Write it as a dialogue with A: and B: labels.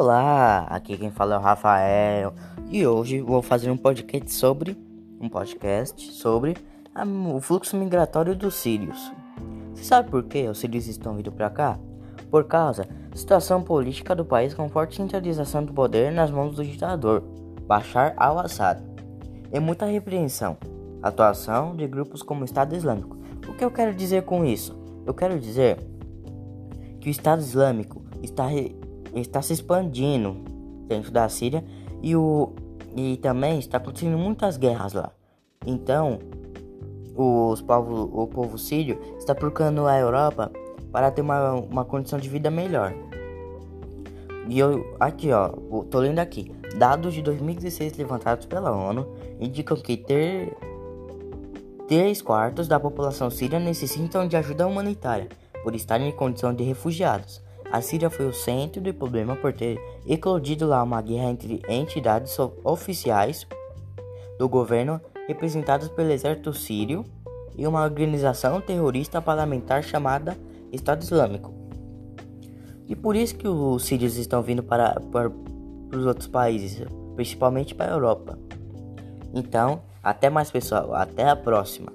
A: Olá, aqui quem fala é o Rafael e hoje vou fazer um podcast sobre um podcast sobre a, o fluxo migratório dos sírios. Você sabe por que os sírios estão vindo para cá? Por causa da situação política do país com forte centralização do poder nas mãos do ditador Bashar al-Assad e muita repreensão, atuação de grupos como o Estado Islâmico. O que eu quero dizer com isso? Eu quero dizer que o Estado Islâmico está está se expandindo dentro da Síria e, o, e também está acontecendo muitas guerras lá. Então, os povo, o povo sírio está procurando a Europa para ter uma, uma condição de vida melhor. E eu, aqui ó, tô lendo aqui. Dados de 2016 levantados pela ONU indicam que ter 3 quartos da população síria necessitam de ajuda humanitária por estarem em condição de refugiados. A Síria foi o centro do problema por ter eclodido lá uma guerra entre entidades oficiais do governo representadas pelo exército sírio e uma organização terrorista parlamentar chamada Estado Islâmico. E por isso que os sírios estão vindo para, para, para os outros países, principalmente para a Europa. Então, até mais pessoal, até a próxima.